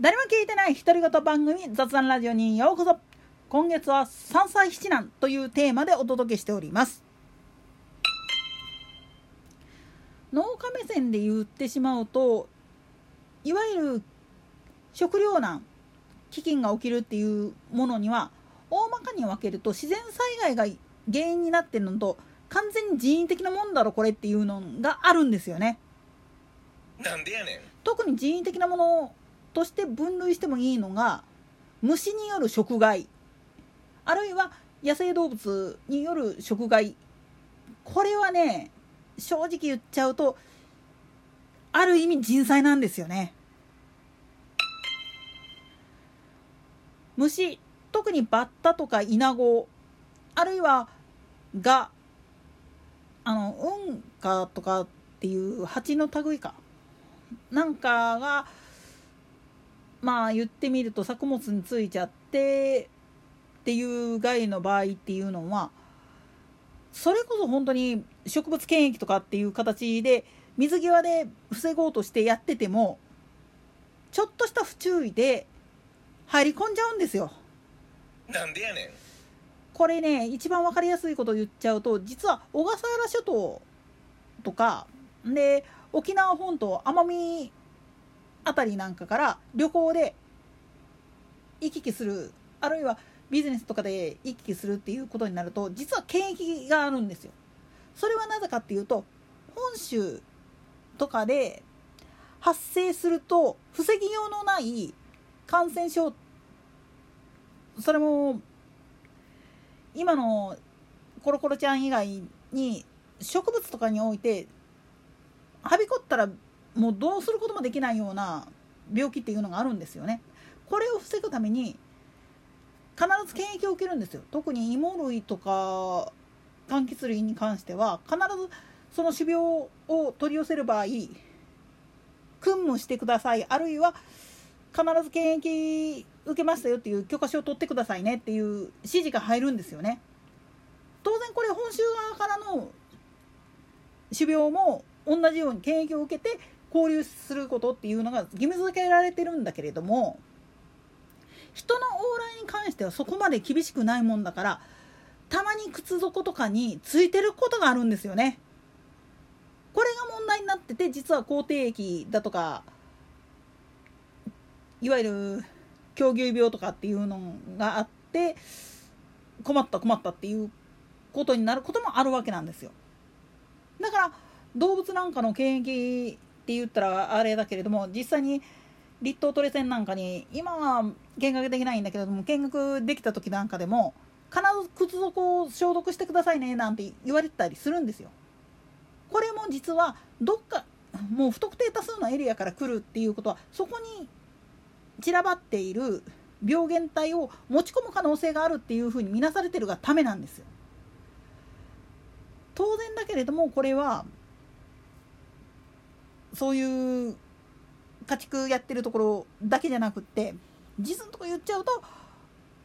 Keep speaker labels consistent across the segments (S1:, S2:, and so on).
S1: 誰も聞いてない独り言番組雑談ラジオにようこそ。今月は三歳七男というテーマでお届けしております。農家目線で言ってしまうといわゆる食糧難飢饉が起きるっていうものには大まかに分けると自然災害が原因になってるのと完全に人為的なもんだろこれっていうのがあるんですよね。
S2: なんでやねん。
S1: 特に人為的なものとして分類してもいいのが虫による食害。あるいは野生動物による食害。これはね正直言っちゃうとある意味人災なんですよね。虫特にバッタとかイナゴあるいはガあの運河とかっていう蜂の類か。なんかがまあ言ってみると作物についちゃってっていう害の場合っていうのはそれこそ本当に植物検疫とかっていう形で水際で防ごうとしてやっててもちょっとした不注意で入り込んじゃうんですよ。
S2: なんでやねん
S1: これね一番分かりやすいことを言っちゃうと実は小笠原諸島とかで沖縄本島奄美あたりなんかから旅行で行き来するあるいはビジネスとかで行き来するっていうことになると実は検疫があるんですよ。それはなぜかっていうと本州とかで発生すると防ぎようのない感染症それも今のコロコロちゃん以外に植物とかにおいてはびこったらもうどうすることもできないような病気っていうのがあるんですよね。これを防ぐために必ず検疫を受けるんですよ。特に芋類とか柑橘類に関しては必ずその種苗を取り寄せる場合訓務してくださいあるいは必ず検疫受けましたよっていう許可証を取ってくださいねっていう指示が入るんですよね。当然これ本州側からの種苗も同じように検疫を受けて交流することっていうのが義務付けられてるんだけれども人の往来に関してはそこまで厳しくないもんだからたまに靴底とかについてることがあるんですよね。これが問題になってて実は口蹄疫だとかいわゆる狂牛病とかっていうのがあって困った困ったっていうことになることもあるわけなんですよ。だから動物なんかの検疫って言ったらあれだけれども実際に立東トレセンなんかに今は見学できないんだけれども見学できた時なんかでも必ず靴底を消毒してくださいねなんて言われてたりするんですよ。これも実はどっかもう不特定多数のエリアから来るっていうことはそこに散らばっている病原体を持ち込む可能性があるっていうふうに見なされてるがためなんですよ。当然だけれどもこれはそういう家畜やってるところだけじゃなくって実のとこ言っちゃうと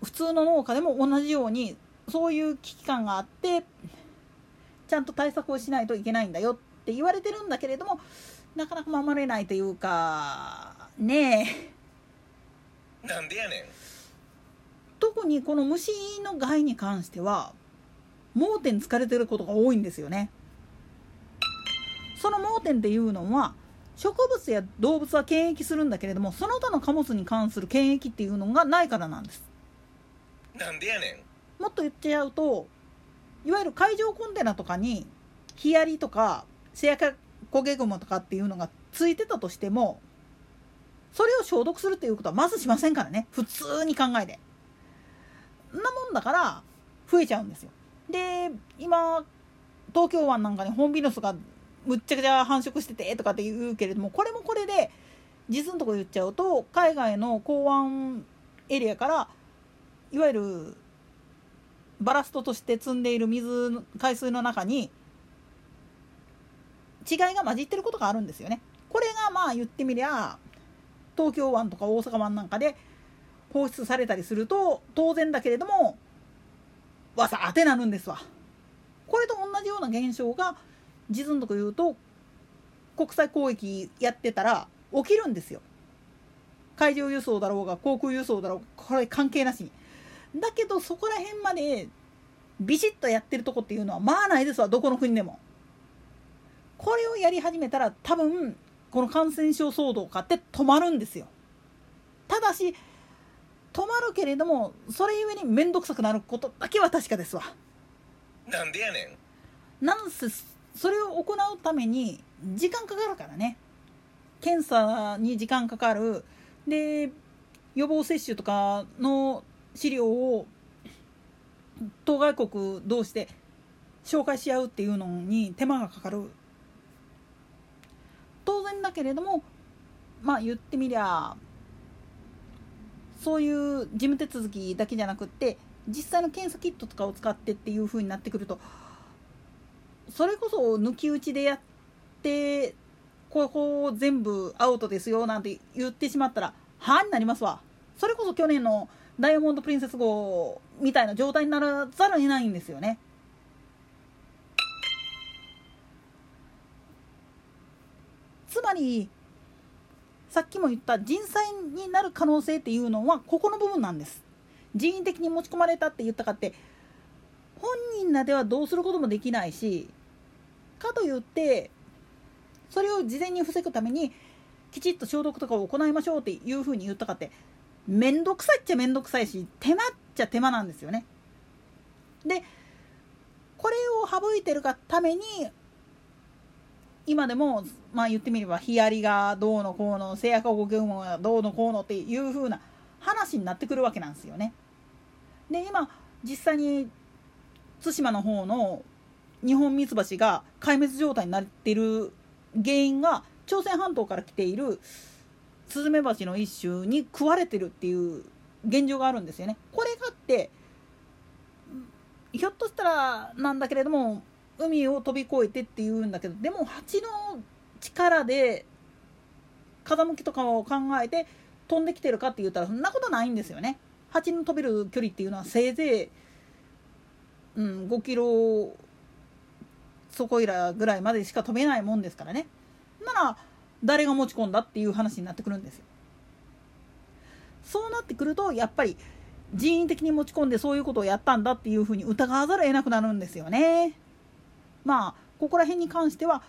S1: 普通の農家でも同じようにそういう危機感があってちゃんと対策をしないといけないんだよって言われてるんだけれどもなかなか守れないというかね
S2: え。なんでやねん。
S1: 特にこの虫の害に関しては盲点疲れてることが多いんですよね点っていうのは植物や動物は検疫するんだけれどもその他の貨物に関する検疫っていうのがないからなんです
S2: なんでやね
S1: んもっと言っちゃうといわゆる海上コンテナとかにヒヤリとかセアカコゲグモとかっていうのがついてたとしてもそれを消毒するっていうことはまずしませんからね普通に考えて。んなもんだから増えちゃうんですよ。で今東京湾なんかにホンビノスがむっちゃくちゃ繁殖しててとかって言うけれどもこれもこれで実のところ言っちゃうと海外の港湾エリアからいわゆるバラストとして積んでいる水海水の中に違いが混じってることがあるんですよね。これがまあ言ってみりゃ東京湾とか大阪湾なんかで放出されたりすると当然だけれどもわさ当てなるんですわ。これと同じような現象が実のとこ言うと国際交易やってたら起きるんですよ。海上輸送だろうが航空輸送だろうがこれ関係なしに。だけどそこら辺までビシッとやってるとこっていうのはまあないですわどこの国でも。これをやり始めたら多分この感染症騒動かって止まるんですよ。ただし止まるけれどもそれゆえに面倒くさくなることだけは確かですわ。
S2: なんでやねん。
S1: なんせそれを行うために時間かかるからね。検査に時間かかる。で予防接種とかの資料を当該国同士で紹介し合うっていうのに手間がかかる。当然だけれどもまあ言ってみりゃそういう事務手続きだけじゃなくって実際の検査キットとかを使ってっていう風になってくるとそれこそ抜き打ちでやってここ全部アウトですよなんて言ってしまったらはになりますわ。それこそ去年のダイヤモンド・プリンセス号みたいな状態にならざるを得ないんですよね。つまりさっきも言った人災になる可能性っていうのはここの部分なんです。人為的に持ち込まれたって言ったかって本人らではどうすることもできないしかといってそれを事前に防ぐためにきちっと消毒とかを行いましょうっていうふうに言ったかって面倒くさいっちゃ面倒くさいし手間っちゃ手間なんですよね。でこれを省いてるがために今でもまあ言ってみればヒアリがどうのこうの製薬保険がどうのこうのっていう風な話になってくるわけなんですよね。で今実際に対馬の方の日本ミツバチが壊滅状態になっている原因が朝鮮半島から来ているスズメバチの一種に食われてるっていう現状があるんですよね。これがあってひょっとしたらなんだけれども海を飛び越えてっていうんだけどでも蜂の力で風向きとかを考えて飛んできてるかって言ったらそんなことないんですよね。蜂の飛べる距離っていうのはせいぜい、うん、5キロそこいらぐらいまでしか飛べないもんですからね。なら誰が持ち込んだっていう話になってくるんですよ。そうなってくるとやっぱり人為的に持ち込んでそういうことをやったんだっていうふうに疑わざるを得なくなるんですよね。まあここら辺に関しては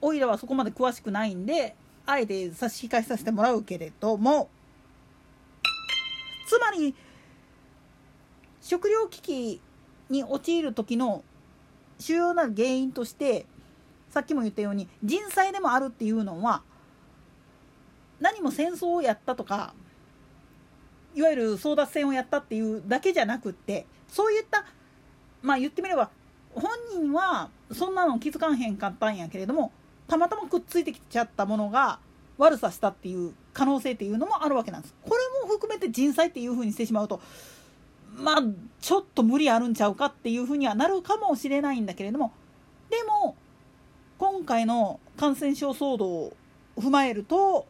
S1: おいらはそこまで詳しくないんであえて差し控えさせてもらうけれどもつまり食糧危機に陥る時の主要な原因としてさっきも言ったように人災でもあるっていうのは何も戦争をやったとかいわゆる争奪戦をやったっていうだけじゃなくってそういったまあ言ってみれば本人はそんなの気づかんへんかったんやけれどもたまたまくっついてきちゃったものが悪さしたっていう可能性っていうのもあるわけなんです。これも含めて人災っていうふうにしてしまうとまあちょっと無理あるんちゃうかっていうふうにはなるかもしれないんだけれどもでも今回の感染症騒動を踏まえると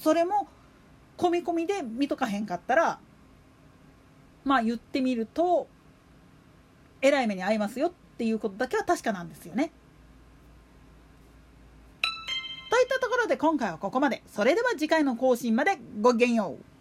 S1: それも込み込みで見とかへんかったらまあ言ってみるとえらい目に遭いますよっていうことだけは確かなんですよね。といったところで今回はここまで。それでは次回の更新までごきげんよう。